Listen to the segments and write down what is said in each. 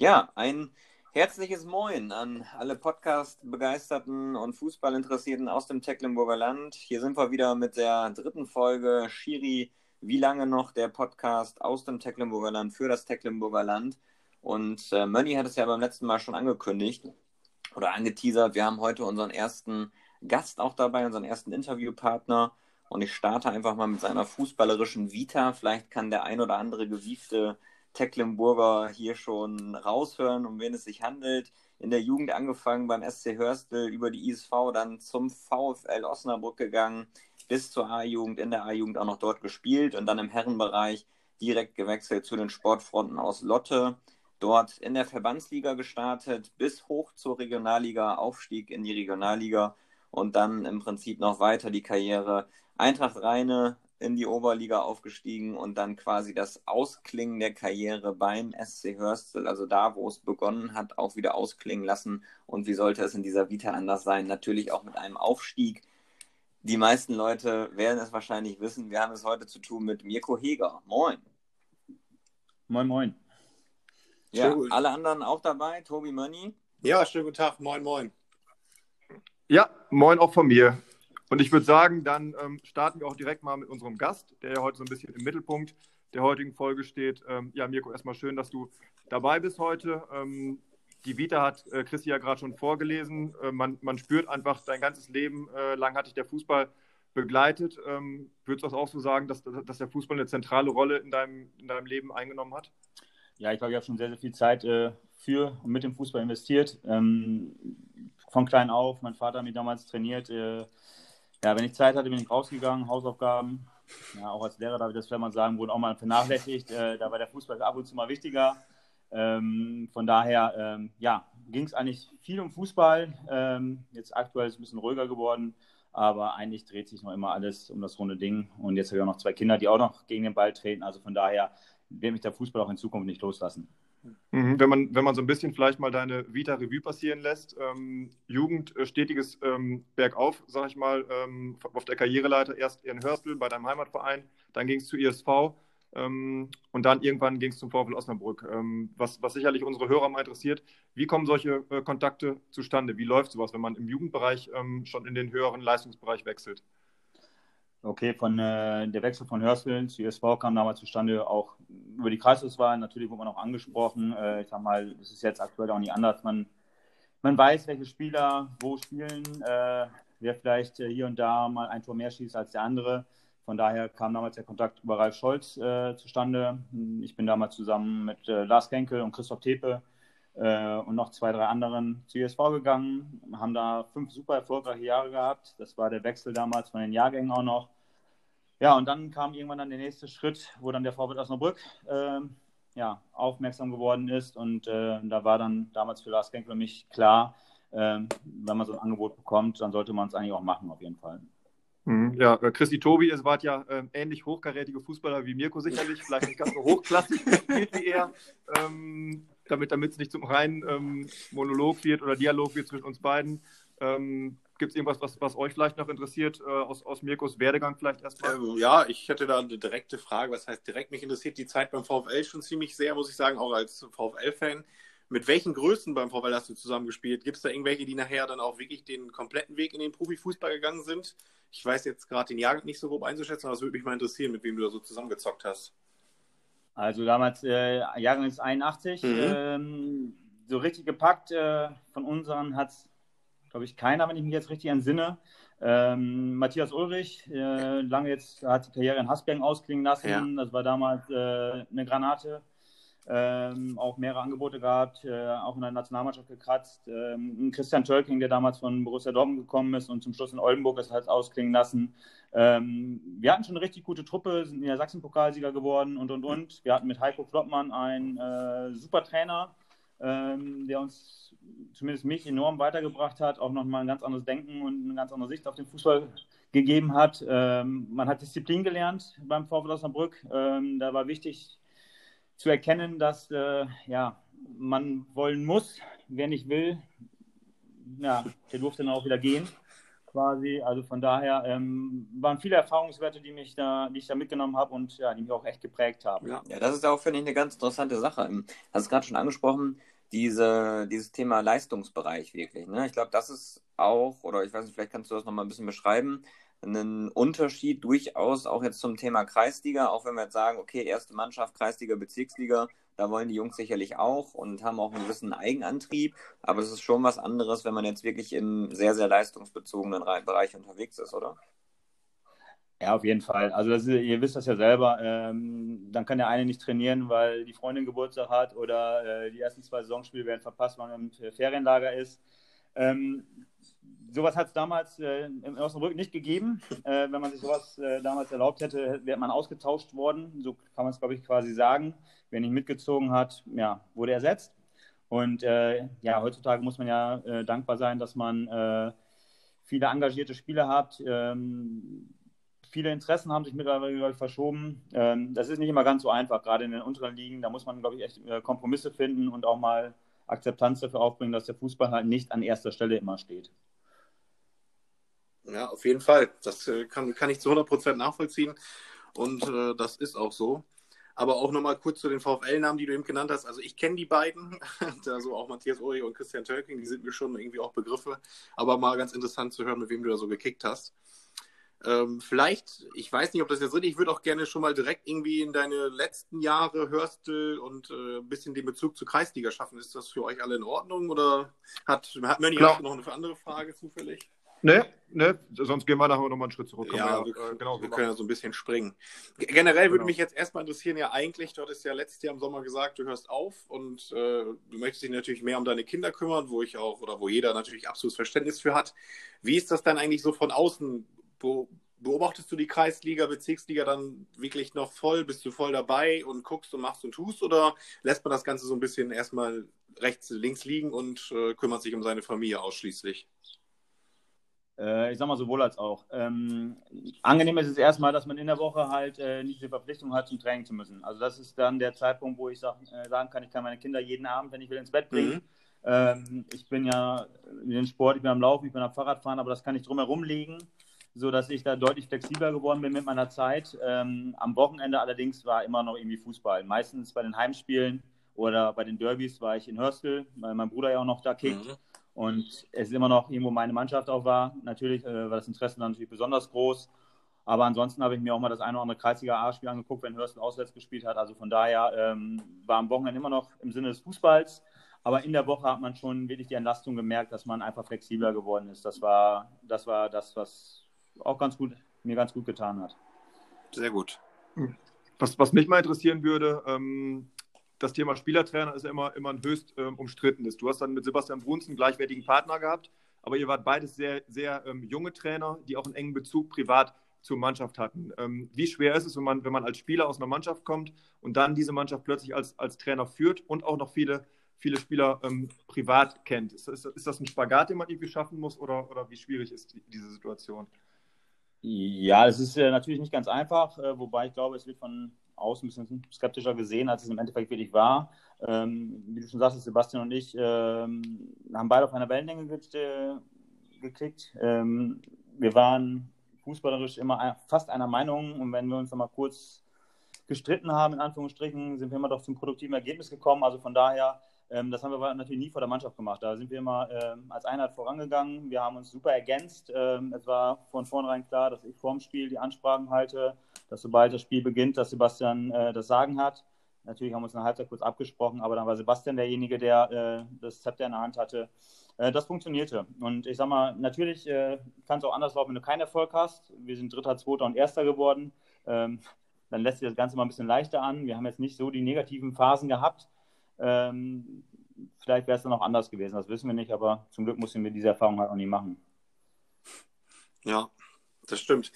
Ja, ein herzliches Moin an alle Podcast-Begeisterten und Fußballinteressierten aus dem Tecklenburger Land. Hier sind wir wieder mit der dritten Folge Schiri, wie lange noch der Podcast aus dem Tecklenburger Land für das Tecklenburger Land. Und äh, Mönny hat es ja beim letzten Mal schon angekündigt oder angeteasert. Wir haben heute unseren ersten Gast auch dabei, unseren ersten Interviewpartner. Und ich starte einfach mal mit seiner fußballerischen Vita. Vielleicht kann der ein oder andere gewiefte Tecklenburger hier schon raushören, um wen es sich handelt. In der Jugend angefangen beim SC Hörstel, über die ISV dann zum VfL Osnabrück gegangen, bis zur A-Jugend, in der A-Jugend auch noch dort gespielt und dann im Herrenbereich direkt gewechselt zu den Sportfronten aus Lotte. Dort in der Verbandsliga gestartet, bis hoch zur Regionalliga, Aufstieg in die Regionalliga und dann im Prinzip noch weiter die Karriere. Eintracht Rheine in die Oberliga aufgestiegen und dann quasi das Ausklingen der Karriere beim SC Hörstel, also da, wo es begonnen hat, auch wieder ausklingen lassen. Und wie sollte es in dieser Vita anders sein? Natürlich auch mit einem Aufstieg. Die meisten Leute werden es wahrscheinlich wissen. Wir haben es heute zu tun mit Mirko Heger. Moin. Moin, moin. Ja, alle anderen auch dabei. Tobi Mönni. Ja, schönen guten Tag. Moin, moin. Ja, moin auch von mir. Und ich würde sagen, dann ähm, starten wir auch direkt mal mit unserem Gast, der ja heute so ein bisschen im Mittelpunkt der heutigen Folge steht. Ähm, ja, Mirko, erstmal schön, dass du dabei bist heute. Ähm, die Vita hat äh, Christi ja gerade schon vorgelesen. Äh, man, man, spürt einfach, dein ganzes Leben äh, lang hat dich der Fußball begleitet. Ähm, würdest du auch so sagen, dass, dass der Fußball eine zentrale Rolle in deinem, in deinem Leben eingenommen hat? Ja, ich glaube, ich habe schon sehr, sehr viel Zeit äh, für und mit dem Fußball investiert. Ähm, von klein auf, mein Vater hat mich damals trainiert äh, ja, wenn ich Zeit hatte, bin ich rausgegangen, Hausaufgaben. Ja, auch als Lehrer darf ich das vielleicht mal sagen, wurden auch mal vernachlässigt. Äh, da war der Fußball ab und zu mal wichtiger. Ähm, von daher, ähm, ja, ging es eigentlich viel um Fußball. Ähm, jetzt aktuell ist es ein bisschen ruhiger geworden, aber eigentlich dreht sich noch immer alles um das runde Ding. Und jetzt habe ich auch noch zwei Kinder, die auch noch gegen den Ball treten. Also von daher wird mich der Fußball auch in Zukunft nicht loslassen. Mhm, wenn man, wenn man so ein bisschen vielleicht mal deine Vita Revue passieren lässt, ähm, Jugend, äh, stetiges ähm, Bergauf, sag ich mal, ähm, auf der Karriereleiter, erst in Hörstel bei deinem Heimatverein, dann ging es zu ISV ähm, und dann irgendwann ging es zum VfL Osnabrück. Ähm, was, was sicherlich unsere Hörer mal interessiert, wie kommen solche äh, Kontakte zustande? Wie läuft sowas, wenn man im Jugendbereich ähm, schon in den höheren Leistungsbereich wechselt? Okay, von äh, der Wechsel von Hörsel zu ISV kam damals zustande auch über die Kreisauswahl. Natürlich wurde man auch angesprochen. Äh, ich sag mal, das ist jetzt aktuell auch nicht anders. Man, man weiß, welche Spieler wo spielen, äh, wer vielleicht äh, hier und da mal ein Tor mehr schießt als der andere. Von daher kam damals der Kontakt über Ralf Scholz äh, zustande. Ich bin damals zusammen mit äh, Lars Kenkel und Christoph Tepe und noch zwei, drei anderen zu ISV gegangen, haben da fünf super erfolgreiche Jahre gehabt. Das war der Wechsel damals von den Jahrgängen auch noch. Ja, und dann kam irgendwann dann der nächste Schritt, wo dann der VfL Osnabrück äh, ja, aufmerksam geworden ist. Und äh, da war dann damals für Lars Genk für mich klar, äh, wenn man so ein Angebot bekommt, dann sollte man es eigentlich auch machen, auf jeden Fall. Mhm, ja, äh, Christi Tobi, es wart ja äh, ähnlich hochkarätige Fußballer wie Mirko sicherlich, vielleicht nicht ganz so hochklassig wie er, ähm, damit es nicht zum reinen ähm, Monolog wird oder Dialog wird zwischen uns beiden. Ähm, Gibt es irgendwas, was, was euch vielleicht noch interessiert, äh, aus, aus Mirkos Werdegang vielleicht erstmal? Ähm, ja, ich hätte da eine direkte Frage. Was heißt direkt? Mich interessiert die Zeit beim VfL schon ziemlich sehr, muss ich sagen, auch als VfL-Fan. Mit welchen Größen beim VfL hast du zusammengespielt? Gibt es da irgendwelche, die nachher dann auch wirklich den kompletten Weg in den Profifußball gegangen sind? Ich weiß jetzt gerade den Jahrgang nicht so grob einzuschätzen, aber es würde mich mal interessieren, mit wem du da so zusammengezockt hast. Also damals, äh, Jahrgang ist 81, mhm. ähm, so richtig gepackt äh, von unseren hat es glaube ich, keiner, wenn ich mich jetzt richtig entsinne. Ähm, Matthias Ulrich, äh, lange jetzt hat die Karriere in Hasbergen ausklingen lassen. Ja. Das war damals äh, eine Granate. Ähm, auch mehrere Angebote gehabt, äh, auch in der Nationalmannschaft gekratzt. Ähm, Christian Tölking, der damals von Borussia Dortmund gekommen ist und zum Schluss in Oldenburg es halt ausklingen lassen. Ähm, wir hatten schon eine richtig gute Truppe, sind in der Sachsen-Pokalsieger geworden und und und. Wir hatten mit Heiko Kloppmann einen äh, super Trainer, ähm, der uns, zumindest mich, enorm weitergebracht hat, auch nochmal ein ganz anderes Denken und eine ganz andere Sicht auf den Fußball gegeben hat. Ähm, man hat Disziplin gelernt beim VfL Osnabrück. Ähm, da war wichtig zu erkennen, dass äh, ja, man wollen muss. Wer nicht will, ja, der durfte dann auch wieder gehen. quasi. Also von daher ähm, waren viele Erfahrungswerte, die mich da, die ich da mitgenommen habe und ja, die mich auch echt geprägt haben. Ja, ja das ist auch, finde ich, eine ganz interessante Sache. Du hast es gerade schon angesprochen, diese, dieses Thema Leistungsbereich wirklich. Ne? Ich glaube, das ist auch, oder ich weiß nicht, vielleicht kannst du das nochmal ein bisschen beschreiben, ein Unterschied durchaus auch jetzt zum Thema Kreisliga, auch wenn wir jetzt sagen, okay, erste Mannschaft, Kreisliga, Bezirksliga, da wollen die Jungs sicherlich auch und haben auch einen gewissen Eigenantrieb, aber es ist schon was anderes, wenn man jetzt wirklich im sehr, sehr leistungsbezogenen Bereich unterwegs ist, oder? Ja, auf jeden Fall. Also das, ihr wisst das ja selber. Ähm, dann kann der eine nicht trainieren, weil die Freundin Geburtstag hat oder äh, die ersten zwei Saisonspiele werden verpasst, weil man im Ferienlager ist. Ähm, sowas hat es damals äh, in Osnabrück nicht gegeben. Äh, wenn man sich sowas äh, damals erlaubt hätte, wäre man ausgetauscht worden. So kann man es, glaube ich, quasi sagen. Wer nicht mitgezogen hat, ja, wurde ersetzt. Und äh, ja, heutzutage muss man ja äh, dankbar sein, dass man äh, viele engagierte Spieler hat. Ähm, viele Interessen haben sich mittlerweile ich, verschoben. Ähm, das ist nicht immer ganz so einfach, gerade in den unteren Ligen. Da muss man, glaube ich, echt Kompromisse finden und auch mal Akzeptanz dafür aufbringen, dass der Fußball halt nicht an erster Stelle immer steht. Ja, auf jeden Fall. Das äh, kann, kann ich zu 100% nachvollziehen. Und äh, das ist auch so. Aber auch nochmal kurz zu den VfL-Namen, die du eben genannt hast. Also ich kenne die beiden, also auch Matthias Uri und Christian Tölking, die sind mir schon irgendwie auch Begriffe. Aber mal ganz interessant zu hören, mit wem du da so gekickt hast. Ähm, vielleicht, ich weiß nicht, ob das jetzt richtig, ich würde auch gerne schon mal direkt irgendwie in deine letzten Jahre Hörstel und äh, ein bisschen den Bezug zur Kreisliga schaffen. Ist das für euch alle in Ordnung oder hat, hat Mönny noch eine andere Frage zufällig? Ne, ne, sonst gehen wir nachher nochmal einen Schritt zurück. Ja, wir, äh, genau, wir können ja so ein bisschen springen. Generell würde genau. mich jetzt erstmal interessieren, ja eigentlich, du hattest ja letztes Jahr im Sommer gesagt, du hörst auf und äh, du möchtest dich natürlich mehr um deine Kinder kümmern, wo ich auch, oder wo jeder natürlich absolutes Verständnis für hat. Wie ist das dann eigentlich so von außen? Wo, beobachtest du die Kreisliga, Bezirksliga dann wirklich noch voll? Bist du voll dabei und guckst und machst und tust? Oder lässt man das Ganze so ein bisschen erstmal rechts, links liegen und äh, kümmert sich um seine Familie ausschließlich? Äh, ich sag mal sowohl als auch. Ähm, angenehm ist es erstmal, dass man in der Woche halt äh, nicht die Verpflichtung hat, zum Training zu müssen. Also das ist dann der Zeitpunkt, wo ich sag, äh, sagen kann, ich kann meine Kinder jeden Abend, wenn ich will, ins Bett bringen. Mhm. Ähm, ich bin ja in den Sport, ich bin am Laufen, ich bin am Fahrradfahren, aber das kann ich drumherum liegen, sodass ich da deutlich flexibler geworden bin mit meiner Zeit. Ähm, am Wochenende allerdings war immer noch irgendwie Fußball. Meistens bei den Heimspielen oder bei den Derbys war ich in Hörstel, weil mein Bruder ja auch noch da kickt. Mhm und es ist immer noch irgendwo meine Mannschaft auch war. Natürlich äh, war das Interesse dann natürlich besonders groß. Aber ansonsten habe ich mir auch mal das eine oder andere Kreisliga A-Spiel angeguckt, wenn Hörstel auswärts gespielt hat. Also von daher ähm, war am Wochenende immer noch im Sinne des Fußballs. Aber in der Woche hat man schon wirklich die Entlastung gemerkt, dass man einfach flexibler geworden ist. Das war das, war das was auch ganz gut, mir ganz gut getan hat. Sehr gut. Was, was mich mal interessieren würde, ähm, das Thema Spielertrainer ist ja immer, immer ein höchst ähm, umstrittenes. Du hast dann mit Sebastian Brunz einen gleichwertigen Partner gehabt, aber ihr wart beides sehr, sehr ähm, junge Trainer, die auch einen engen Bezug privat zur Mannschaft hatten. Ähm, wie schwer ist es, wenn man, wenn man als Spieler aus einer Mannschaft kommt und dann diese Mannschaft plötzlich als, als Trainer führt und auch noch viele, viele Spieler ähm, privat kennt? Ist, ist, ist, das ein Spagat, den man irgendwie schaffen muss oder, oder wie schwierig ist die, diese Situation? Ja, es ist äh, natürlich nicht ganz einfach, äh, wobei ich glaube, es wird von außen ein bisschen skeptischer gesehen, als es im Endeffekt wirklich war. Ähm, wie du schon sagst, Sebastian und ich ähm, haben beide auf einer Wellenlänge ge geklickt. Ähm, wir waren fußballerisch immer fast einer Meinung und wenn wir uns nochmal kurz gestritten haben, in Anführungsstrichen, sind wir immer doch zum produktiven Ergebnis gekommen. Also von daher ähm, das haben wir natürlich nie vor der Mannschaft gemacht. Da sind wir immer ähm, als Einheit vorangegangen. Wir haben uns super ergänzt. Ähm, es war von vornherein klar, dass ich vorm Spiel die Ansprachen halte, dass sobald das Spiel beginnt, dass Sebastian äh, das Sagen hat. Natürlich haben wir uns in der Halbzeit kurz abgesprochen, aber dann war Sebastian derjenige, der äh, das Zepter in der Hand hatte. Äh, das funktionierte. Und ich sag mal, natürlich äh, kann es auch anders laufen, wenn du keinen Erfolg hast. Wir sind Dritter, Zweiter und Erster geworden. Ähm, dann lässt sich das Ganze mal ein bisschen leichter an. Wir haben jetzt nicht so die negativen Phasen gehabt. Ähm, vielleicht wäre es dann auch anders gewesen, das wissen wir nicht, aber zum Glück mussten wir diese Erfahrung halt auch nie machen. Ja, das stimmt.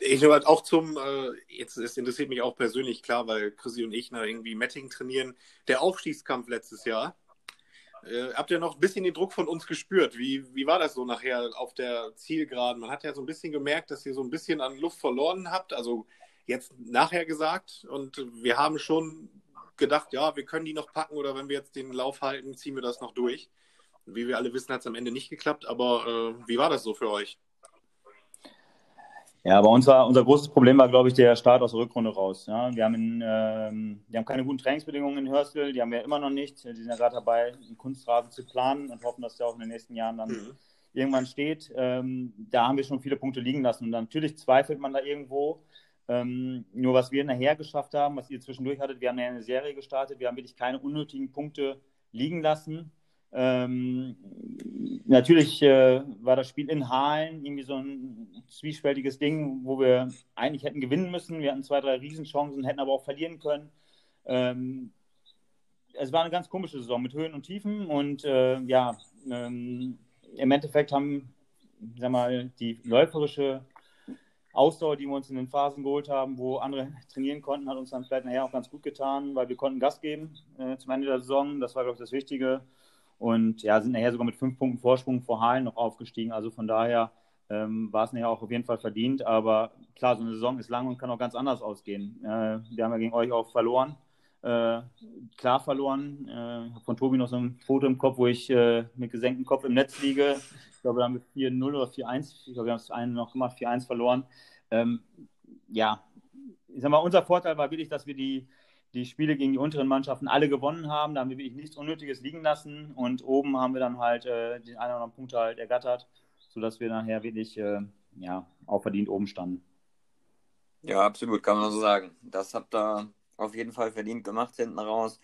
Ich nur halt auch zum, äh, jetzt es interessiert mich auch persönlich, klar, weil Chrissy und ich na, irgendwie Metting trainieren. Der Aufstiegskampf letztes Jahr, äh, habt ihr noch ein bisschen den Druck von uns gespürt? Wie, wie war das so nachher auf der Zielgeraden? Man hat ja so ein bisschen gemerkt, dass ihr so ein bisschen an Luft verloren habt, also jetzt nachher gesagt. Und wir haben schon gedacht, ja, wir können die noch packen oder wenn wir jetzt den Lauf halten, ziehen wir das noch durch. Wie wir alle wissen, hat es am Ende nicht geklappt, aber äh, wie war das so für euch? Ja, bei uns war unser großes Problem war, glaube ich, der Start aus der Rückrunde raus. Ja, wir, haben in, ähm, wir haben keine guten Trainingsbedingungen in Hörstel, die haben wir immer noch nicht. Die sind ja gerade dabei, einen Kunstrasen zu planen und hoffen, dass der auch in den nächsten Jahren dann mhm. irgendwann steht. Ähm, da haben wir schon viele Punkte liegen lassen. Und natürlich zweifelt man da irgendwo. Ähm, nur was wir nachher geschafft haben, was ihr zwischendurch hattet, wir haben eine Serie gestartet, wir haben wirklich keine unnötigen Punkte liegen lassen. Ähm, natürlich äh, war das Spiel in Halen irgendwie so ein zwiespältiges Ding, wo wir eigentlich hätten gewinnen müssen. Wir hatten zwei, drei Riesenchancen, hätten aber auch verlieren können. Ähm, es war eine ganz komische Saison mit Höhen und Tiefen und äh, ja, ähm, im Endeffekt haben, sag mal, die läuferische Ausdauer, die wir uns in den Phasen geholt haben, wo andere trainieren konnten, hat uns dann vielleicht nachher auch ganz gut getan, weil wir konnten Gas geben äh, zum Ende der Saison. Das war, glaube ich, das Wichtige. Und ja, sind nachher sogar mit fünf Punkten Vorsprung vor Halen noch aufgestiegen. Also von daher ähm, war es nachher auch auf jeden Fall verdient. Aber klar, so eine Saison ist lang und kann auch ganz anders ausgehen. Äh, wir haben ja gegen euch auch verloren. Äh, klar verloren. Äh, von Tobi noch so ein Foto im Kopf, wo ich äh, mit gesenktem Kopf im Netz liege. Ich glaube, da haben wir 4-0 oder 4-1. Ich glaube, wir haben das eine noch gemacht, 4-1 verloren. Ähm, ja, ich sag mal, unser Vorteil war wirklich, dass wir die, die Spiele gegen die unteren Mannschaften alle gewonnen haben. Da haben wir wirklich nichts Unnötiges liegen lassen. Und oben haben wir dann halt äh, den einen oder anderen Punkt halt ergattert, sodass wir nachher wirklich äh, ja, auch verdient oben standen. Ja, absolut, kann man so sagen. Das habt ihr auf jeden Fall verdient gemacht hinten raus.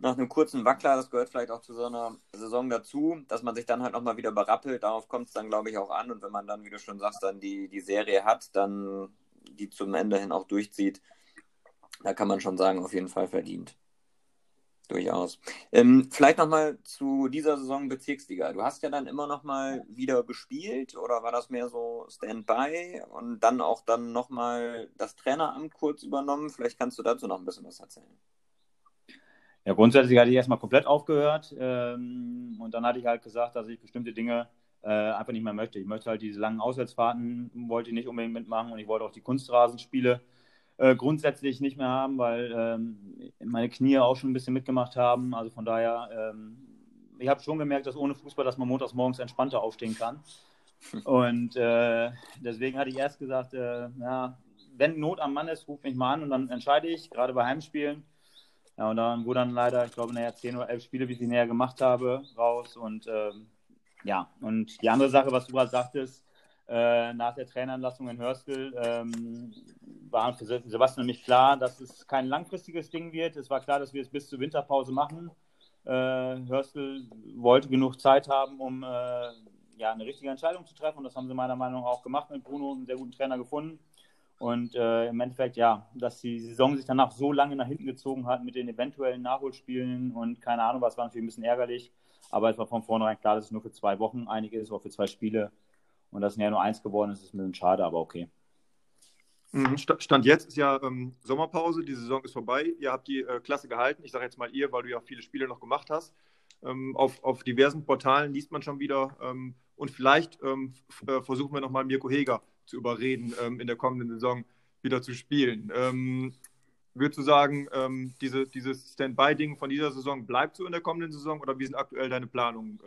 Nach einem kurzen Wackler, das gehört vielleicht auch zu so einer Saison dazu, dass man sich dann halt nochmal wieder berappelt. Darauf kommt es dann, glaube ich, auch an. Und wenn man dann, wie du schon sagst, dann die, die Serie hat, dann die zum Ende hin auch durchzieht, da kann man schon sagen, auf jeden Fall verdient. Durchaus. Ähm, vielleicht nochmal zu dieser Saison Bezirksliga. Du hast ja dann immer nochmal wieder gespielt oder war das mehr so Standby und dann auch dann nochmal das Traineramt kurz übernommen? Vielleicht kannst du dazu noch ein bisschen was erzählen. Ja, grundsätzlich hatte ich erstmal komplett aufgehört ähm, und dann hatte ich halt gesagt, dass ich bestimmte Dinge äh, einfach nicht mehr möchte. Ich möchte halt diese langen Auswärtsfahrten, wollte ich nicht unbedingt mitmachen und ich wollte auch die Kunstrasenspiele äh, grundsätzlich nicht mehr haben, weil ähm, meine Knie auch schon ein bisschen mitgemacht haben. Also von daher, ähm, ich habe schon gemerkt, dass ohne Fußball, dass man montags morgens entspannter aufstehen kann. Und äh, deswegen hatte ich erst gesagt, äh, ja, wenn Not am Mann ist, ruf mich mal an und dann entscheide ich, gerade bei Heimspielen. Ja, und dann wurde dann leider, ich glaube, naja, 10 oder 11 Spiele, wie ich sie näher gemacht habe, raus. Und ähm, ja, und die andere Sache, was du gerade sagtest, äh, nach der Traineranlassung in Hörstel ähm, war für Sebastian nämlich klar, dass es kein langfristiges Ding wird. Es war klar, dass wir es bis zur Winterpause machen. Äh, Hörstel wollte genug Zeit haben, um äh, ja, eine richtige Entscheidung zu treffen. Und das haben sie meiner Meinung nach auch gemacht mit Bruno, einen sehr guten Trainer gefunden. Und äh, im Endeffekt, ja, dass die Saison sich danach so lange nach hinten gezogen hat mit den eventuellen Nachholspielen und keine Ahnung was, war natürlich ein bisschen ärgerlich. Aber es war von vornherein klar, dass es nur für zwei Wochen einig ist, auch für zwei Spiele. Und dass es ja nur eins geworden ist, ist ein bisschen schade, aber okay. Mhm. Stand jetzt ist ja ähm, Sommerpause, die Saison ist vorbei. Ihr habt die äh, Klasse gehalten. Ich sage jetzt mal ihr, weil du ja viele Spiele noch gemacht hast. Ähm, auf, auf diversen Portalen liest man schon wieder. Ähm, und vielleicht ähm, äh, versuchen wir nochmal Mirko Heger zu überreden, ähm, in der kommenden Saison wieder zu spielen. Ähm, würdest du sagen, diese, dieses Standby-Ding von dieser Saison bleibt so in der kommenden Saison oder wie sind aktuell deine Planungen?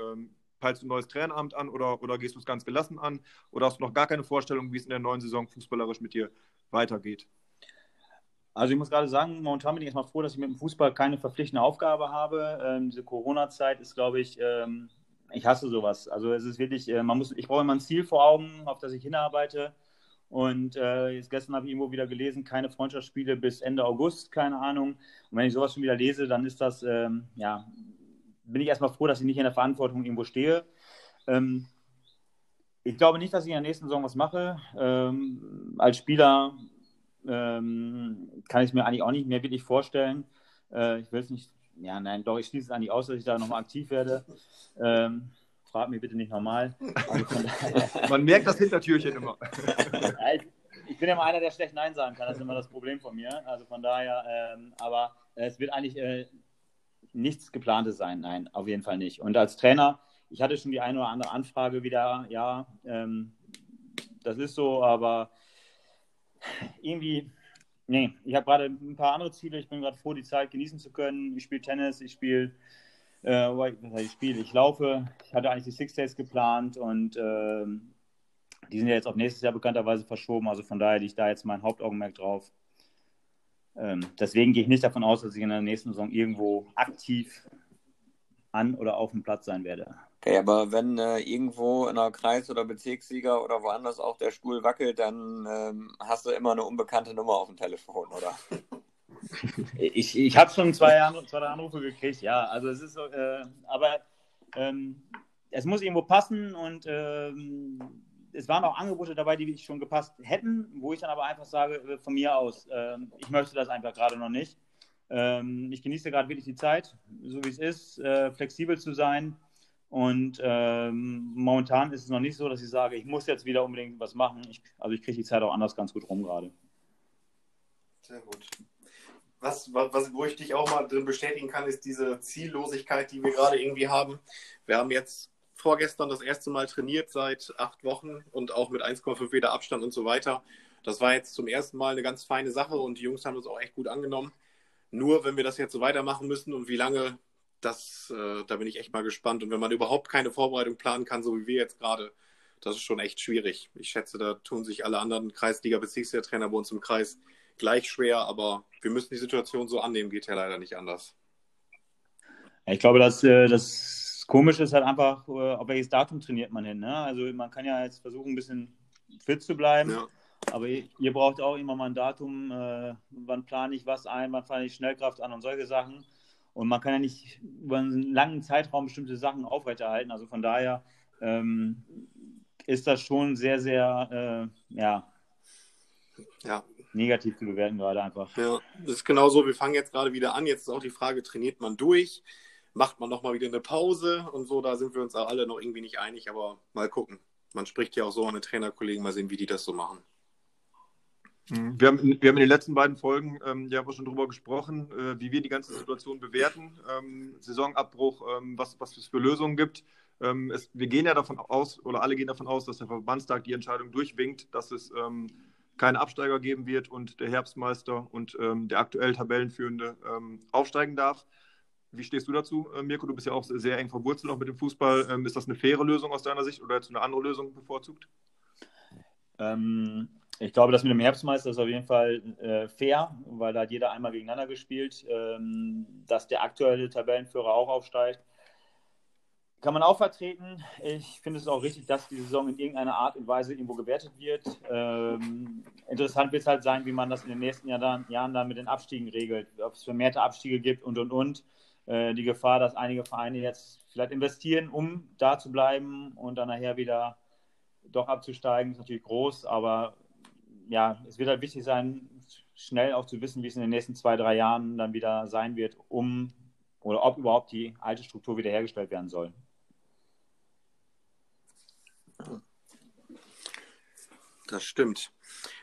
Peilst du ein neues Traineramt an oder, oder gehst du es ganz gelassen an? Oder hast du noch gar keine Vorstellung, wie es in der neuen Saison fußballerisch mit dir weitergeht? Also ich muss gerade sagen, momentan bin ich erstmal froh, dass ich mit dem Fußball keine verpflichtende Aufgabe habe. Ähm, diese Corona-Zeit ist, glaube ich, ähm, ich hasse sowas. Also es ist wirklich, äh, man muss, ich brauche immer ein Ziel vor Augen, auf das ich hinarbeite. Und äh, jetzt gestern habe ich irgendwo wieder gelesen, keine Freundschaftsspiele bis Ende August, keine Ahnung. Und wenn ich sowas schon wieder lese, dann ist das, ähm, ja, bin ich erstmal froh, dass ich nicht in der Verantwortung irgendwo stehe. Ähm, ich glaube nicht, dass ich in der nächsten Saison was mache. Ähm, als Spieler ähm, kann ich es mir eigentlich auch nicht mehr wirklich vorstellen. Äh, ich will es nicht, ja, nein, doch, ich schließe es eigentlich aus, dass ich da nochmal aktiv werde. Ähm, frag mich bitte nicht nochmal. Man merkt das Hintertürchen immer. ja, ich, ich, bin ja mal einer, der schlecht Nein sagen kann. Das ist immer das Problem von mir. Also von daher, ähm, aber äh, es wird eigentlich äh, nichts geplantes sein. Nein, auf jeden Fall nicht. Und als Trainer, ich hatte schon die eine oder andere Anfrage wieder, ja, ähm, das ist so, aber irgendwie, nee, ich habe gerade ein paar andere Ziele. Ich bin gerade froh, die Zeit genießen zu können. Ich spiele Tennis, ich spiele, äh, ich spiele, ich laufe. Ich hatte eigentlich die Six Days geplant und ähm, Die sind ja jetzt auf nächstes Jahr bekannterweise verschoben, also von daher liegt da jetzt mein Hauptaugenmerk drauf. Ähm, deswegen gehe ich nicht davon aus, dass ich in der nächsten Saison irgendwo aktiv an oder auf dem Platz sein werde. Okay, aber wenn äh, irgendwo in der Kreis- oder Bezirksliga oder woanders auch der Stuhl wackelt, dann ähm, hast du immer eine unbekannte Nummer auf dem Telefon, oder? ich ich habe schon zwei, zwei Anrufe gekriegt, ja. Also es ist äh, aber ähm, es muss irgendwo passen und ähm, es waren auch Angebote dabei, die schon gepasst hätten, wo ich dann aber einfach sage, äh, von mir aus, äh, ich möchte das einfach gerade noch nicht. Ähm, ich genieße gerade wirklich die Zeit, so wie es ist, äh, flexibel zu sein. Und ähm, momentan ist es noch nicht so, dass ich sage, ich muss jetzt wieder unbedingt was machen. Ich, also ich kriege die Zeit auch anders ganz gut rum gerade. Sehr gut. Was, was, wo ich dich auch mal drin bestätigen kann, ist diese Ziellosigkeit, die wir gerade irgendwie haben. Wir haben jetzt vorgestern das erste Mal trainiert seit acht Wochen und auch mit 1,5 Meter Abstand und so weiter. Das war jetzt zum ersten Mal eine ganz feine Sache und die Jungs haben uns auch echt gut angenommen. Nur wenn wir das jetzt so weitermachen müssen und wie lange, das, äh, da bin ich echt mal gespannt. Und wenn man überhaupt keine Vorbereitung planen kann, so wie wir jetzt gerade, das ist schon echt schwierig. Ich schätze, da tun sich alle anderen Kreisliga-Bezirksliga-Trainer bei uns im Kreis gleich schwer, aber wir müssen die Situation so annehmen, geht ja leider nicht anders. Ich glaube, dass äh, das das Komische ist halt einfach, äh, auf welches Datum trainiert man hin. Ne? Also man kann ja jetzt versuchen, ein bisschen fit zu bleiben. Ja. Aber ihr, ihr, braucht auch immer mal ein Datum, äh, wann plane ich was ein, wann plane ich Schnellkraft an und solche Sachen. Und man kann ja nicht über einen langen Zeitraum bestimmte Sachen aufrechterhalten. Also von daher ähm, ist das schon sehr, sehr, äh, ja, ja, negativ zu bewerten gerade einfach. Ja, das ist genau so. Wir fangen jetzt gerade wieder an. Jetzt ist auch die Frage, trainiert man durch? Macht man nochmal wieder eine Pause und so, da sind wir uns alle noch irgendwie nicht einig, aber mal gucken. Man spricht ja auch so an den Trainerkollegen, mal sehen, wie die das so machen. Mhm. Wir haben, wir haben in den letzten beiden Folgen ähm, ja schon darüber gesprochen, äh, wie wir die ganze Situation bewerten, ähm, Saisonabbruch, ähm, was, was es für Lösungen gibt. Ähm, es, wir gehen ja davon aus, oder alle gehen davon aus, dass der Verbandstag die Entscheidung durchwinkt, dass es ähm, keine Absteiger geben wird und der Herbstmeister und ähm, der aktuell Tabellenführende aufsteigen darf. Wie stehst du dazu, äh, Mirko? Du bist ja auch sehr eng verwurzelt auch mit dem Fußball. Ähm, ist das eine faire Lösung aus deiner Sicht oder hättest du eine andere Lösung bevorzugt? Ähm, ich glaube, das mit dem Herbstmeister ist auf jeden Fall äh, fair, weil da hat jeder einmal gegeneinander gespielt. Ähm, dass der aktuelle Tabellenführer auch aufsteigt, kann man auch vertreten. Ich finde es auch richtig, dass die Saison in irgendeiner Art und Weise irgendwo gewertet wird. Ähm, interessant wird es halt sein, wie man das in den nächsten Jahren, Jahren dann mit den Abstiegen regelt. Ob es vermehrte Abstiege gibt und und und. Äh, die Gefahr, dass einige Vereine jetzt vielleicht investieren, um da zu bleiben und dann nachher wieder doch abzusteigen, ist natürlich groß, aber ja, es wird halt wichtig sein, schnell auch zu wissen, wie es in den nächsten zwei, drei Jahren dann wieder sein wird, um oder ob überhaupt die alte Struktur wiederhergestellt werden soll. Das stimmt.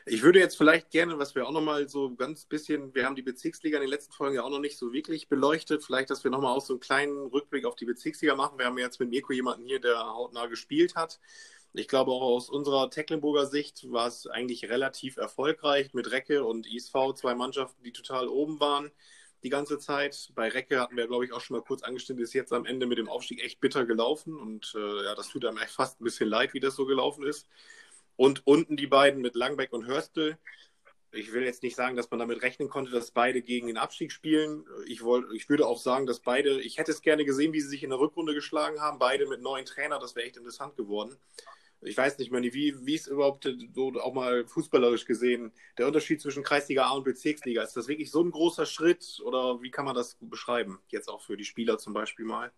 Ich würde jetzt vielleicht gerne, was wir auch nochmal so ganz bisschen, wir haben die Bezirksliga in den letzten Folgen ja auch noch nicht so wirklich beleuchtet, vielleicht, dass wir nochmal auch so einen kleinen Rückblick auf die Bezirksliga machen. Wir haben jetzt mit Mirko jemanden hier, der hautnah gespielt hat. Ich glaube, auch aus unserer Tecklenburger Sicht war es eigentlich relativ erfolgreich mit Recke und ISV, zwei Mannschaften, die total oben waren die ganze Zeit. Bei Recke hatten wir, glaube ich, auch schon mal kurz angestimmt, ist jetzt am Ende mit dem Aufstieg echt bitter gelaufen und äh, ja, das tut einem echt fast ein bisschen leid, wie das so gelaufen ist. Und unten die beiden mit Langbeck und Hörstel. Ich will jetzt nicht sagen, dass man damit rechnen konnte, dass beide gegen den Abstieg spielen. Ich, wollt, ich würde auch sagen, dass beide, ich hätte es gerne gesehen, wie sie sich in der Rückrunde geschlagen haben. Beide mit neuen Trainer, das wäre echt interessant geworden. Ich weiß nicht, Manni, wie, wie ist überhaupt so auch mal fußballerisch gesehen der Unterschied zwischen Kreisliga A und Bezirksliga? Ist das wirklich so ein großer Schritt oder wie kann man das beschreiben? Jetzt auch für die Spieler zum Beispiel mal.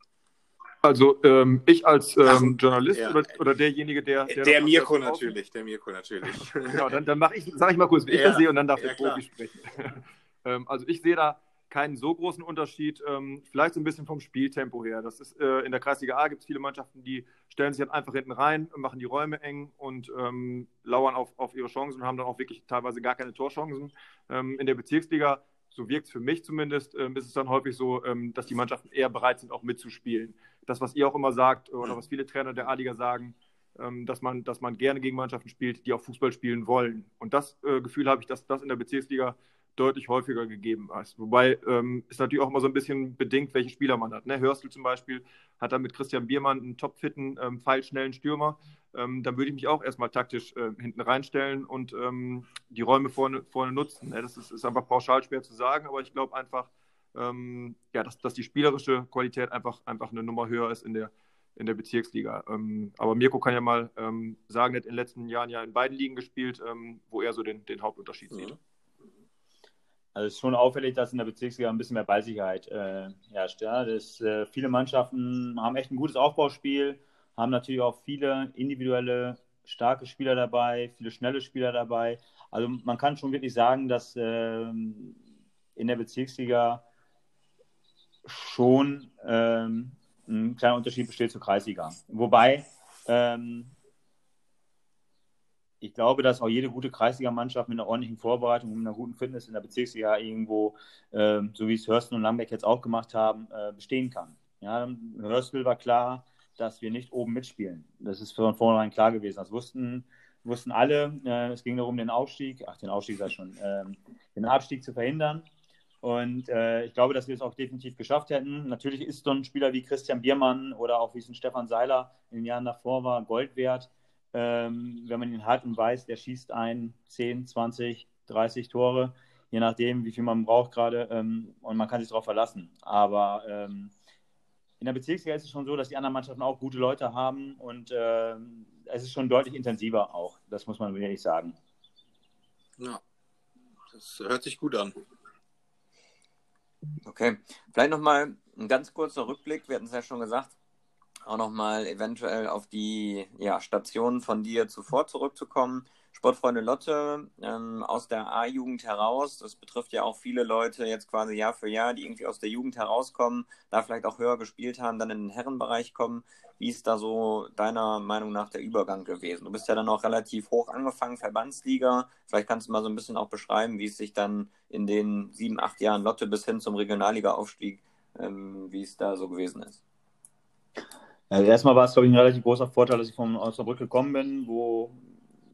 Also ähm, ich als ähm, Journalist ja. oder, oder, derjenige, der. Der, der Mirko natürlich, der Mirko natürlich. genau, dann, dann mache ich, sage ich mal kurz, wie ich das sehe und dann darf ja, der Profi sprechen. ähm, also ich sehe da keinen so großen Unterschied, ähm, vielleicht so ein bisschen vom Spieltempo her. Das ist äh, in der Kreisliga A gibt es viele Mannschaften, die stellen sich dann einfach hinten rein, machen die Räume eng und ähm, lauern auf, auf ihre Chancen und haben dann auch wirklich teilweise gar keine Torchancen. Ähm, in der Bezirksliga so wirkt es für mich zumindest, ähm, ist es dann häufig so, ähm, dass die Mannschaften eher bereit sind, auch mitzuspielen. Das, was ihr auch immer sagt oder was viele Trainer der A-Liga sagen, ähm, dass, man, dass man gerne gegen Mannschaften spielt, die auch Fußball spielen wollen. Und das äh, Gefühl habe ich, dass das in der Bezirksliga deutlich häufiger gegeben ist. Wobei ähm, ist natürlich auch immer so ein bisschen bedingt, welche Spieler man hat. Ne? Hörstel zum Beispiel hat da mit Christian Biermann einen topfitten, ähm, pfeilschnellen Stürmer. ähm, dann würde ich mich auch erstmal taktisch äh, hinten reinstellen und ähm, die Räume vorne, vorne nutzen. Ja, das ist, ist, einfach pauschal schwer zu sagen, aber ich glaube einfach, ähm, ja, dass, dass die spielerische Qualität einfach, einfach eine Nummer höher ist in der, in der Bezirksliga. Ähm, aber Mirko kann ja mal ähm, sagen, er hat in den letzten Jahren ja in beiden Ligen gespielt, ähm, wo er so den, den Hauptunterschied mhm. sieht. Also es ist schon auffällig, dass in der Bezirksliga ein bisschen mehr Ballsicherheit äh, herrscht. Ja? Das, äh, viele Mannschaften haben echt ein gutes Aufbauspiel, haben natürlich auch viele individuelle starke Spieler dabei, viele schnelle Spieler dabei. Also man kann schon wirklich sagen, dass äh, in der Bezirksliga schon ähm, ein kleiner Unterschied besteht zur Kreisliga. Wobei ähm, ich glaube, dass auch jede gute Kreisligamannschaft mit einer ordentlichen Vorbereitung und einer guten Fitness in der Bezirksliga irgendwo, äh, so wie es Hörsten und Langbeck jetzt auch gemacht haben, äh, bestehen kann. Ja, Hörstel war klar, dass wir nicht oben mitspielen. Das ist von vornherein klar gewesen. Das wussten, wussten alle. Äh, es ging darum, den Aufstieg, ach, den Aufstieg sei schon, ähm, den Abstieg zu verhindern. Und äh, ich glaube, dass wir es auch definitiv geschafft hätten. Natürlich ist so ein Spieler wie Christian Biermann oder auch wie es ein Stefan Seiler in den Jahren davor war, Gold wert ähm, wenn man ihn hat und weiß, der schießt ein 10, 20, 30 Tore, je nachdem, wie viel man braucht gerade ähm, und man kann sich darauf verlassen. Aber ähm, in der Bezirksliga ist es schon so, dass die anderen Mannschaften auch gute Leute haben und äh, es ist schon deutlich intensiver auch. Das muss man wirklich sagen. Ja, das hört sich gut an. Okay, vielleicht nochmal ein ganz kurzer Rückblick. Wir hatten es ja schon gesagt, auch nochmal eventuell auf die ja, Stationen von dir zuvor zurückzukommen. Sportfreunde Lotte ähm, aus der A-Jugend heraus, das betrifft ja auch viele Leute jetzt quasi Jahr für Jahr, die irgendwie aus der Jugend herauskommen, da vielleicht auch höher gespielt haben, dann in den Herrenbereich kommen. Wie ist da so deiner Meinung nach der Übergang gewesen? Du bist ja dann auch relativ hoch angefangen, Verbandsliga. Vielleicht kannst du mal so ein bisschen auch beschreiben, wie es sich dann in den sieben, acht Jahren Lotte bis hin zum Regionalliga-Aufstieg, ähm, wie es da so gewesen ist. Also erstmal war es, glaube ich, ein relativ großer Vorteil, dass ich von Osnabrück gekommen bin, wo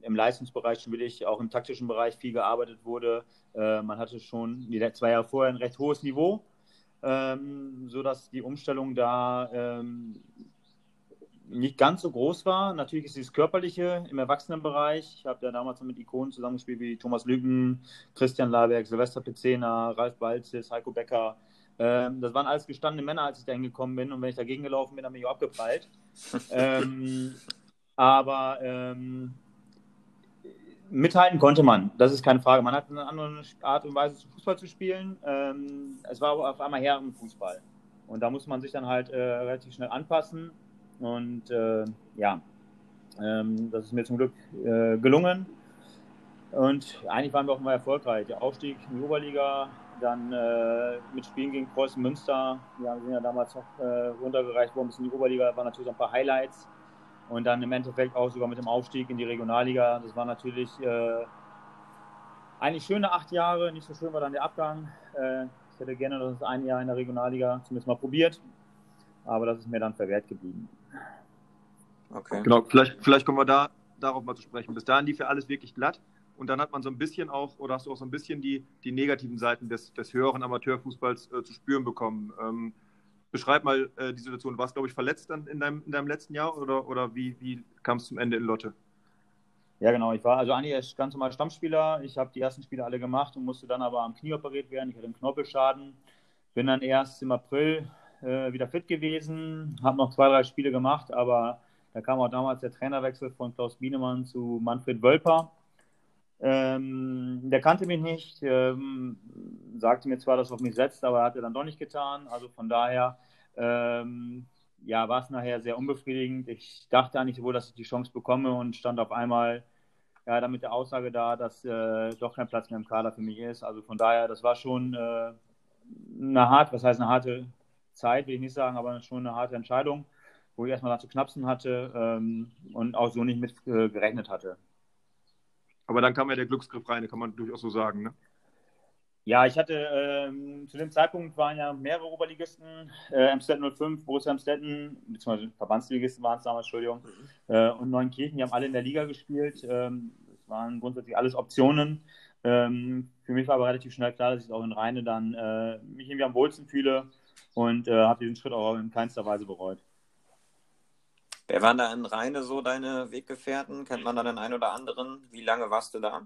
im Leistungsbereich schon wirklich auch im taktischen Bereich viel gearbeitet wurde. Äh, man hatte schon die zwei Jahre vorher ein recht hohes Niveau, ähm, sodass die Umstellung da ähm, nicht ganz so groß war. Natürlich ist dieses Körperliche im Erwachsenenbereich. Ich habe ja damals mit Ikonen zusammengespielt wie Thomas Lügen, Christian Laberg, Silvester Pezena, Ralf Balzis, Heiko Becker. Ähm, das waren alles gestandene Männer, als ich da hingekommen bin. Und wenn ich dagegen gelaufen bin, dann bin ich auch abgeprallt. ähm, aber ähm, mithalten konnte man, das ist keine Frage. Man hat eine andere Art und Weise, Fußball zu spielen. Ähm, es war aber auf einmal Herrenfußball. Und da muss man sich dann halt äh, relativ schnell anpassen. Und äh, ja, ähm, das ist mir zum Glück äh, gelungen. Und eigentlich waren wir auch immer erfolgreich. Der Aufstieg in die Oberliga dann äh, mit Spielen gegen Preußen Münster. Wir sind ja damals noch äh, runtergereicht worden bis in die Oberliga. Da waren natürlich so ein paar Highlights. Und dann im Endeffekt auch sogar mit dem Aufstieg in die Regionalliga. Das war natürlich äh, eigentlich schöne acht Jahre. Nicht so schön war dann der Abgang. Äh, ich hätte gerne das ein Jahr in der Regionalliga zumindest mal probiert. Aber das ist mir dann verwehrt geblieben. Okay. Genau, vielleicht, vielleicht kommen wir da darauf mal zu sprechen. Bis dahin lief ja alles wirklich glatt. Und dann hat man so ein bisschen auch, oder hast du auch so ein bisschen die, die negativen Seiten des, des höheren Amateurfußballs äh, zu spüren bekommen. Ähm, beschreib mal äh, die Situation. Du warst, glaube ich, verletzt dann in deinem, in deinem letzten Jahr oder, oder wie, wie kam es zum Ende in Lotte? Ja, genau. Ich war also eigentlich ganz normal Stammspieler. Ich habe die ersten Spiele alle gemacht und musste dann aber am Knie operiert werden. Ich hatte einen Knorpelschaden. Bin dann erst im April äh, wieder fit gewesen, habe noch zwei, drei Spiele gemacht, aber da kam auch damals der Trainerwechsel von Klaus Bienemann zu Manfred Wölper. Ähm, der kannte mich nicht, ähm, sagte mir zwar, dass er auf mich setzt, aber hat er dann doch nicht getan. Also von daher ähm, ja, war es nachher sehr unbefriedigend. Ich dachte eigentlich wohl, dass ich die Chance bekomme und stand auf einmal ja, dann mit der Aussage da, dass äh, doch kein Platz mehr im Kader für mich ist. Also von daher, das war schon äh, eine harte, was heißt eine harte Zeit, will ich nicht sagen, aber schon eine harte Entscheidung, wo ich erstmal da zu knapsen hatte ähm, und auch so nicht mit äh, gerechnet hatte. Aber dann kam ja der Glücksgriff rein, kann man durchaus so sagen, ne? Ja, ich hatte ähm, zu dem Zeitpunkt waren ja mehrere Oberligisten, äh, Amstetten 05, Borussia Amstetten, beziehungsweise Verbandsligisten waren es damals, Entschuldigung, mhm. äh, und Neunkirchen, die haben alle in der Liga gespielt. Ähm, das waren grundsätzlich alles Optionen. Ähm, für mich war aber relativ schnell klar, dass ich auch in Rheine dann äh, mich irgendwie am wohlsten fühle und äh, habe diesen Schritt auch in keinster Weise bereut. Wer waren da in Rheine so deine Weggefährten? Kennt man da den einen oder anderen? Wie lange warst du da?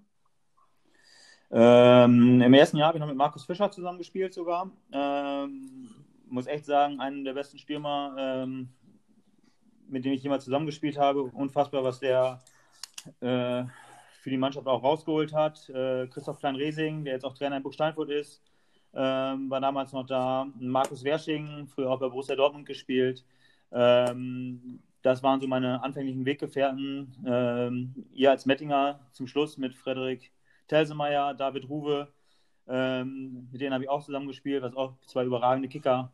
Ähm, Im ersten Jahr habe ich noch mit Markus Fischer zusammengespielt sogar. Ähm, muss echt sagen, einen der besten Stürmer, ähm, mit dem ich jemals zusammengespielt habe. Unfassbar, was der äh, für die Mannschaft auch rausgeholt hat. Äh, Christoph Klein-Resing, der jetzt auch Trainer in Burg Steinfurt ist, ähm, war damals noch da. Markus Wersching, früher auch bei Borussia Dortmund gespielt. Ähm, das waren so meine anfänglichen Weggefährten. Ähm, ihr als Mettinger zum Schluss mit Frederik Telsemeyer, David Ruwe, ähm, mit denen habe ich auch zusammengespielt, was auch zwei überragende Kicker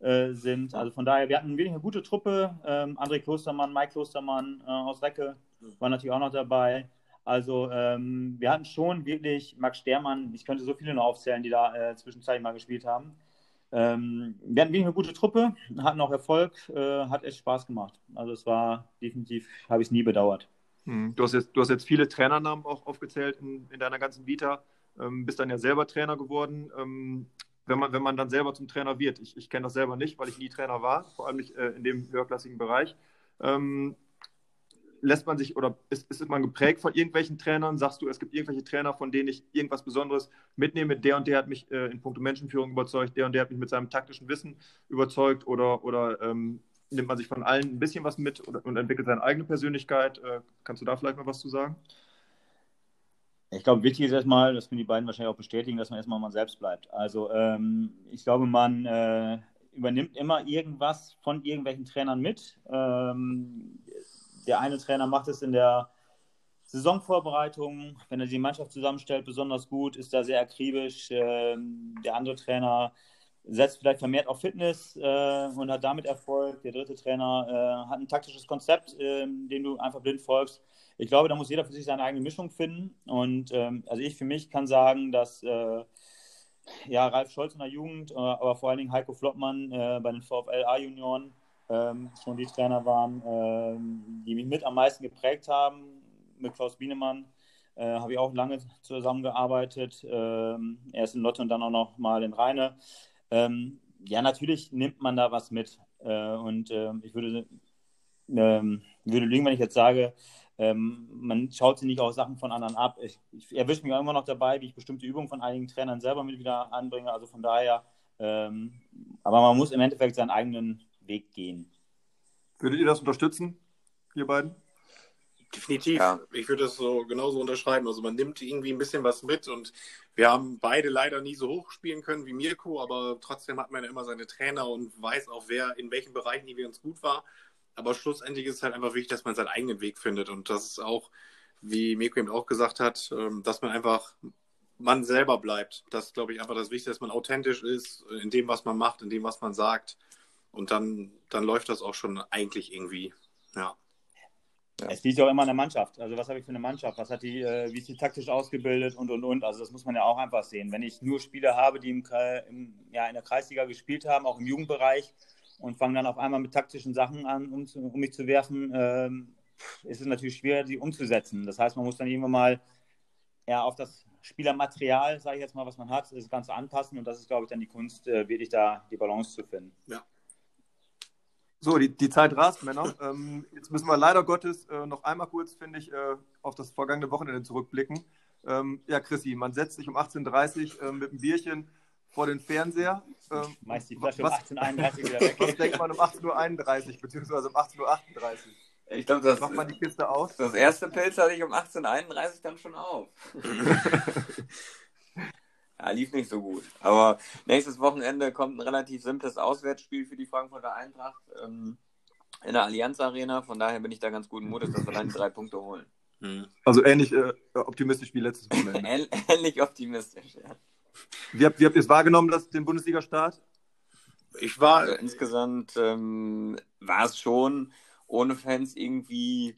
äh, sind. Also von daher, wir hatten wirklich eine gute Truppe. Ähm, André Klostermann, Mike Klostermann äh, aus Recke war natürlich auch noch dabei. Also ähm, wir hatten schon wirklich Max Stermann, ich könnte so viele noch aufzählen, die da äh, zwischenzeitlich mal gespielt haben. Ähm, wir hatten eine gute Truppe, hatten auch Erfolg, äh, hat echt Spaß gemacht. Also es war definitiv, habe ich es nie bedauert. Hm. Du, hast jetzt, du hast jetzt viele Trainernamen auch aufgezählt in, in deiner ganzen Vita, ähm, bist dann ja selber Trainer geworden. Ähm, wenn, man, wenn man dann selber zum Trainer wird, ich, ich kenne das selber nicht, weil ich nie Trainer war, vor allem nicht äh, in dem höherklassigen Bereich. Ähm, lässt man sich oder ist, ist man geprägt von irgendwelchen Trainern? Sagst du, es gibt irgendwelche Trainer, von denen ich irgendwas Besonderes mitnehme? Der und der hat mich äh, in puncto Menschenführung überzeugt, der und der hat mich mit seinem taktischen Wissen überzeugt oder, oder ähm, nimmt man sich von allen ein bisschen was mit und, und entwickelt seine eigene Persönlichkeit? Äh, kannst du da vielleicht mal was zu sagen? Ich glaube, wichtig ist erstmal, das können die beiden wahrscheinlich auch bestätigen, dass man erstmal man selbst bleibt. Also ähm, ich glaube, man äh, übernimmt immer irgendwas von irgendwelchen Trainern mit. Ähm, der eine Trainer macht es in der Saisonvorbereitung, wenn er die Mannschaft zusammenstellt, besonders gut, ist da sehr akribisch. Ähm, der andere Trainer setzt vielleicht vermehrt auf Fitness äh, und hat damit Erfolg. Der dritte Trainer äh, hat ein taktisches Konzept, äh, dem du einfach blind folgst. Ich glaube, da muss jeder für sich seine eigene Mischung finden. Und ähm, also ich für mich kann sagen, dass äh, ja, Ralf Scholz in der Jugend, äh, aber vor allen Dingen Heiko Flottmann äh, bei den VfL A-Junioren ähm, schon die Trainer waren, ähm, die mich mit am meisten geprägt haben. Mit Klaus Bienemann habe ich auch lange zusammengearbeitet. Ähm, erst in Lotte und dann auch noch mal in Rheine. Ähm, ja, natürlich nimmt man da was mit. Äh, und äh, ich würde, ähm, würde lügen, wenn ich jetzt sage, ähm, man schaut sich nicht auch Sachen von anderen ab. Ich, ich erwische mich auch immer noch dabei, wie ich bestimmte Übungen von einigen Trainern selber mit wieder anbringe. Also von daher, aber man muss im Endeffekt seinen eigenen Weg gehen. Würdet ihr das unterstützen, ihr beiden? Definitiv. Ja. Ich würde das so genauso unterschreiben. Also man nimmt irgendwie ein bisschen was mit und wir haben beide leider nie so hoch spielen können wie Mirko, aber trotzdem hat man ja immer seine Trainer und weiß auch, wer in welchen Bereichen die wir uns gut war. Aber schlussendlich ist es halt einfach wichtig, dass man seinen eigenen Weg findet und das ist auch, wie Mirko eben auch gesagt hat, ähm, dass man einfach man selber bleibt. Das ist, glaube ich, einfach das Wichtigste, dass man authentisch ist in dem, was man macht, in dem, was man sagt. Und dann, dann läuft das auch schon eigentlich irgendwie. Ja. Ja. Es liegt ja auch immer an der Mannschaft. Also was habe ich für eine Mannschaft? Was hat die, äh, wie ist die taktisch ausgebildet und und und. Also das muss man ja auch einfach sehen. Wenn ich nur Spieler habe, die im, im, ja, in der Kreisliga gespielt haben, auch im Jugendbereich, und fangen dann auf einmal mit taktischen Sachen an, um, zu, um mich zu werfen, ähm, ist es natürlich schwer, die umzusetzen. Das heißt, man muss dann irgendwann mal ja, auf das Spielermaterial, sage ich jetzt mal, was man hat, das Ganze anpassen. Und das ist, glaube ich, dann die Kunst, äh, wirklich da die Balance zu finden. Ja. So, die, die Zeit rast, Männer. Ähm, jetzt müssen wir leider Gottes äh, noch einmal kurz, finde ich, äh, auf das vergangene Wochenende zurückblicken. Ähm, ja, Chrissy, man setzt sich um 18.30 Uhr äh, mit einem Bierchen vor den Fernseher. Ähm, Meist die Flasche was, um 18.31 Uhr wieder weg. Was denkt man um 18.31 Uhr, beziehungsweise um 18.38 Uhr? Ich glaube, das macht man die Kiste aus. Das erste Pilz hatte ich um 18.31 Uhr dann schon auf. Ja, lief nicht so gut. Aber nächstes Wochenende kommt ein relativ simples Auswärtsspiel für die Frankfurter Eintracht ähm, in der Allianz Arena. Von daher bin ich da ganz guten Mutes, dass wir dann die drei Punkte holen. Hm. Also ähnlich äh, optimistisch wie letztes Wochenende. ähnlich optimistisch, ja. Wie habt, wie habt ihr es wahrgenommen, dass den Bundesliga-Start? Ich war also insgesamt ähm, war es schon ohne Fans irgendwie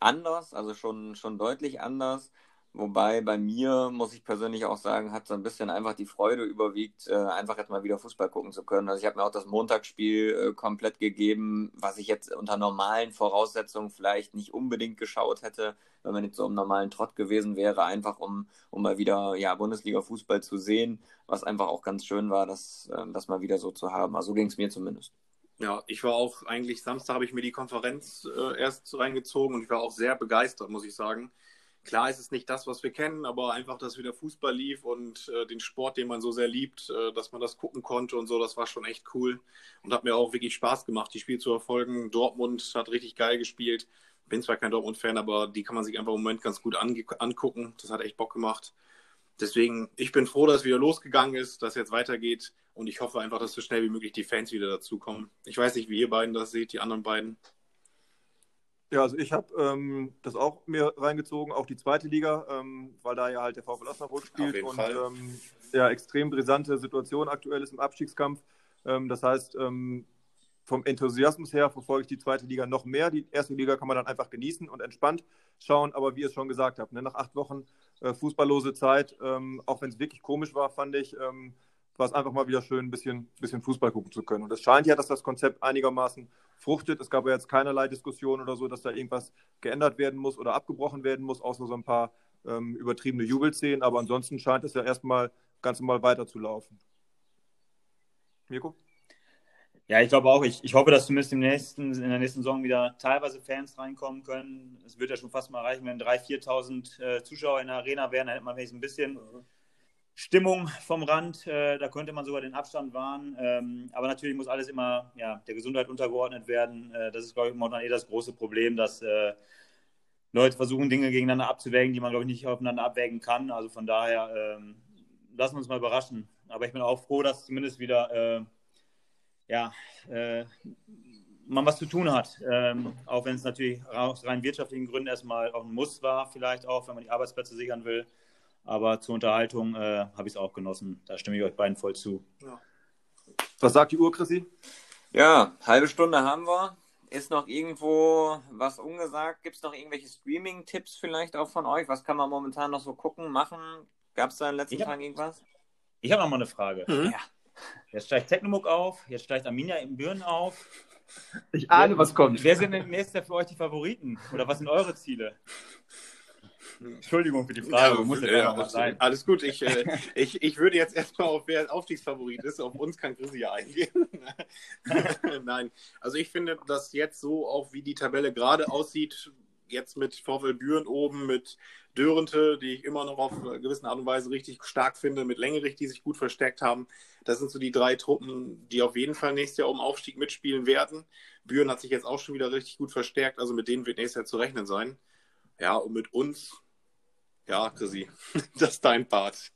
anders, also schon, schon deutlich anders. Wobei bei mir, muss ich persönlich auch sagen, hat so ein bisschen einfach die Freude überwiegt, äh, einfach jetzt mal wieder Fußball gucken zu können. Also ich habe mir auch das Montagsspiel äh, komplett gegeben, was ich jetzt unter normalen Voraussetzungen vielleicht nicht unbedingt geschaut hätte, wenn man jetzt so im normalen Trott gewesen wäre, einfach um, um mal wieder ja, Bundesliga-Fußball zu sehen, was einfach auch ganz schön war, das, äh, das mal wieder so zu haben. Also so ging es mir zumindest. Ja, ich war auch eigentlich, Samstag habe ich mir die Konferenz äh, erst reingezogen und ich war auch sehr begeistert, muss ich sagen. Klar ist es nicht das, was wir kennen, aber einfach, dass wieder Fußball lief und äh, den Sport, den man so sehr liebt, äh, dass man das gucken konnte und so, das war schon echt cool und hat mir auch wirklich Spaß gemacht, die Spiele zu erfolgen. Dortmund hat richtig geil gespielt. Bin zwar kein Dortmund-Fan, aber die kann man sich einfach im Moment ganz gut angucken. Das hat echt Bock gemacht. Deswegen, ich bin froh, dass es wieder losgegangen ist, dass jetzt weitergeht und ich hoffe einfach, dass so schnell wie möglich die Fans wieder dazukommen. Ich weiß nicht, wie ihr beiden das seht, die anderen beiden. Ja, also ich habe ähm, das auch mir reingezogen, auch die zweite Liga, ähm, weil da ja halt der VfL Osnabrück spielt und ähm, ja, extrem brisante Situation aktuell ist im Abstiegskampf. Ähm, das heißt, ähm, vom Enthusiasmus her verfolge ich die zweite Liga noch mehr. Die erste Liga kann man dann einfach genießen und entspannt schauen, aber wie ihr es schon gesagt habt, ne, nach acht Wochen äh, fußballlose Zeit, ähm, auch wenn es wirklich komisch war, fand ich, war es einfach mal wieder schön, ein bisschen, bisschen Fußball gucken zu können. Und es scheint ja, dass das Konzept einigermaßen fruchtet. Es gab ja jetzt keinerlei Diskussion oder so, dass da irgendwas geändert werden muss oder abgebrochen werden muss, außer so ein paar ähm, übertriebene Jubelszenen. Aber ansonsten scheint es ja erstmal ganz normal weiterzulaufen. Mirko? Ja, ich glaube auch. Ich, ich hoffe, dass zumindest im nächsten, in der nächsten Saison wieder teilweise Fans reinkommen können. Es wird ja schon fast mal reichen, wenn 3.000, 4.000 äh, Zuschauer in der Arena wären. Dann hätte man wenigstens ein bisschen Stimmung vom Rand. Äh, da könnte man sogar den Abstand wahren. Ähm, aber natürlich muss alles immer ja, der Gesundheit untergeordnet werden. Äh, das ist, glaube ich, momentan eh das große Problem, dass äh, Leute versuchen, Dinge gegeneinander abzuwägen, die man, glaube ich, nicht aufeinander abwägen kann. Also von daher ähm, lassen wir uns mal überraschen. Aber ich bin auch froh, dass zumindest wieder äh, ja, äh, man was zu tun hat. Ähm, auch wenn es natürlich aus rein wirtschaftlichen Gründen erstmal auch ein Muss war, vielleicht auch, wenn man die Arbeitsplätze sichern will. Aber zur Unterhaltung äh, habe ich es auch genossen. Da stimme ich euch beiden voll zu. Ja. Was sagt die Uhr, Chrissy? Ja, halbe Stunde haben wir. Ist noch irgendwo was ungesagt? Gibt es noch irgendwelche Streaming-Tipps vielleicht auch von euch? Was kann man momentan noch so gucken, machen? Gab es da in den letzten hab, Tagen irgendwas? Ich habe noch mal eine Frage. Mhm. Ja. Jetzt steigt Technomuk auf, jetzt steigt Arminia im Büren auf. Ich ahne, was kommt. Wer sind denn nächstes für euch die Favoriten? Oder was sind eure Ziele? Entschuldigung für die Frage, ja, muss ja, alles, sein. Alles gut, ich, äh, ich, ich würde jetzt erstmal auf wer Aufstiegsfavorit ist. Auf uns kann Chrissy ja eingehen. Nein, also ich finde, dass jetzt so, auch wie die Tabelle gerade aussieht, jetzt mit VfL Büren oben, mit Dörente, die ich immer noch auf eine gewisse Art und Weise richtig stark finde, mit Längerich, die sich gut verstärkt haben. Das sind so die drei Truppen, die auf jeden Fall nächstes Jahr um Aufstieg mitspielen werden. Büren hat sich jetzt auch schon wieder richtig gut verstärkt, also mit denen wird nächstes Jahr zu rechnen sein. Ja, und mit uns ja, Chrissy, das ist dein Part.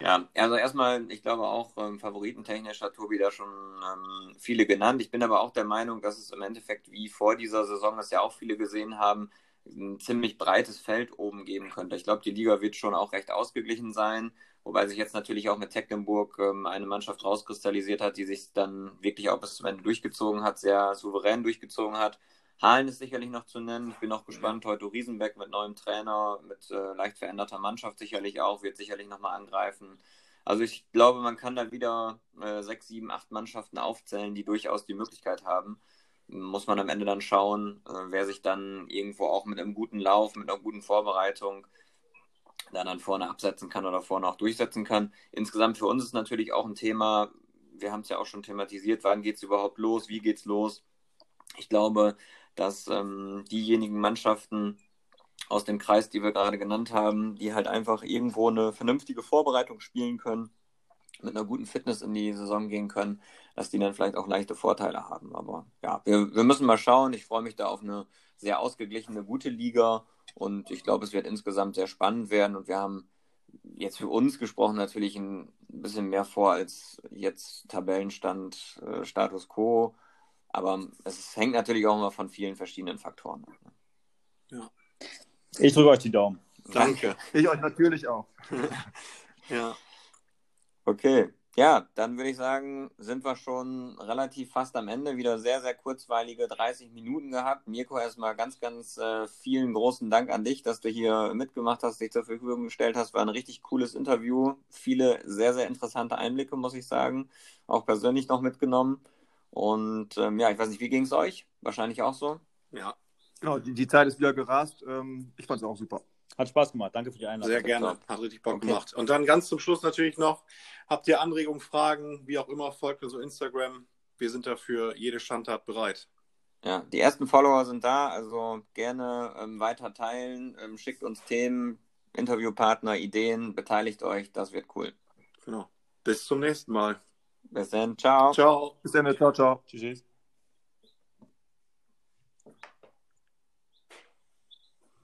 Ja, also erstmal, ich glaube auch, ähm, favoritentechnisch hat Tobi da schon ähm, viele genannt. Ich bin aber auch der Meinung, dass es im Endeffekt, wie vor dieser Saison, das ja auch viele gesehen haben, ein ziemlich breites Feld oben geben könnte. Ich glaube, die Liga wird schon auch recht ausgeglichen sein, wobei sich jetzt natürlich auch mit Tecklenburg ähm, eine Mannschaft rauskristallisiert hat, die sich dann wirklich auch bis zum Ende durchgezogen hat, sehr souverän durchgezogen hat. Halen ist sicherlich noch zu nennen. Ich bin auch gespannt. Heute Riesenbeck mit neuem Trainer, mit äh, leicht veränderter Mannschaft sicherlich auch, wird sicherlich nochmal angreifen. Also ich glaube, man kann da wieder äh, sechs, sieben, acht Mannschaften aufzählen, die durchaus die Möglichkeit haben. Muss man am Ende dann schauen, äh, wer sich dann irgendwo auch mit einem guten Lauf, mit einer guten Vorbereitung dann, dann vorne absetzen kann oder vorne auch durchsetzen kann. Insgesamt für uns ist natürlich auch ein Thema, wir haben es ja auch schon thematisiert, wann geht es überhaupt los, wie geht es los. Ich glaube, dass ähm, diejenigen Mannschaften aus dem Kreis, die wir gerade genannt haben, die halt einfach irgendwo eine vernünftige Vorbereitung spielen können, mit einer guten Fitness in die Saison gehen können, dass die dann vielleicht auch leichte Vorteile haben. Aber ja, wir, wir müssen mal schauen. Ich freue mich da auf eine sehr ausgeglichene, gute Liga und ich glaube, es wird insgesamt sehr spannend werden und wir haben jetzt für uns gesprochen natürlich ein bisschen mehr vor als jetzt Tabellenstand, äh, Status Quo. Aber es hängt natürlich auch immer von vielen verschiedenen Faktoren ab. Ne? Ja. Ich drücke euch die Daumen. Danke. Ich euch natürlich auch. ja. Okay. Ja, dann würde ich sagen, sind wir schon relativ fast am Ende. Wieder sehr, sehr kurzweilige 30 Minuten gehabt. Mirko, erstmal ganz, ganz äh, vielen großen Dank an dich, dass du hier mitgemacht hast, dich zur Verfügung gestellt hast. War ein richtig cooles Interview. Viele sehr, sehr interessante Einblicke, muss ich sagen. Auch persönlich noch mitgenommen. Und ähm, ja, ich weiß nicht, wie ging es euch? Wahrscheinlich auch so? Ja. Genau, die, die Zeit ist wieder gerast. Ähm, ich fand es auch super. Hat Spaß gemacht. Danke für die Einladung. Sehr gerne. Hat richtig Bock okay. gemacht. Und dann ganz zum Schluss natürlich noch, habt ihr Anregungen, Fragen, wie auch immer, folgt mir so Instagram. wir sind dafür jede Schandtat bereit. Ja, die ersten Follower sind da, also gerne ähm, weiter teilen, ähm, schickt uns Themen, Interviewpartner, Ideen, beteiligt euch, das wird cool. Genau. Bis zum nächsten Mal. Bis dann, ciao. Ciao. Bis dann, ciao, ciao. Tschüss.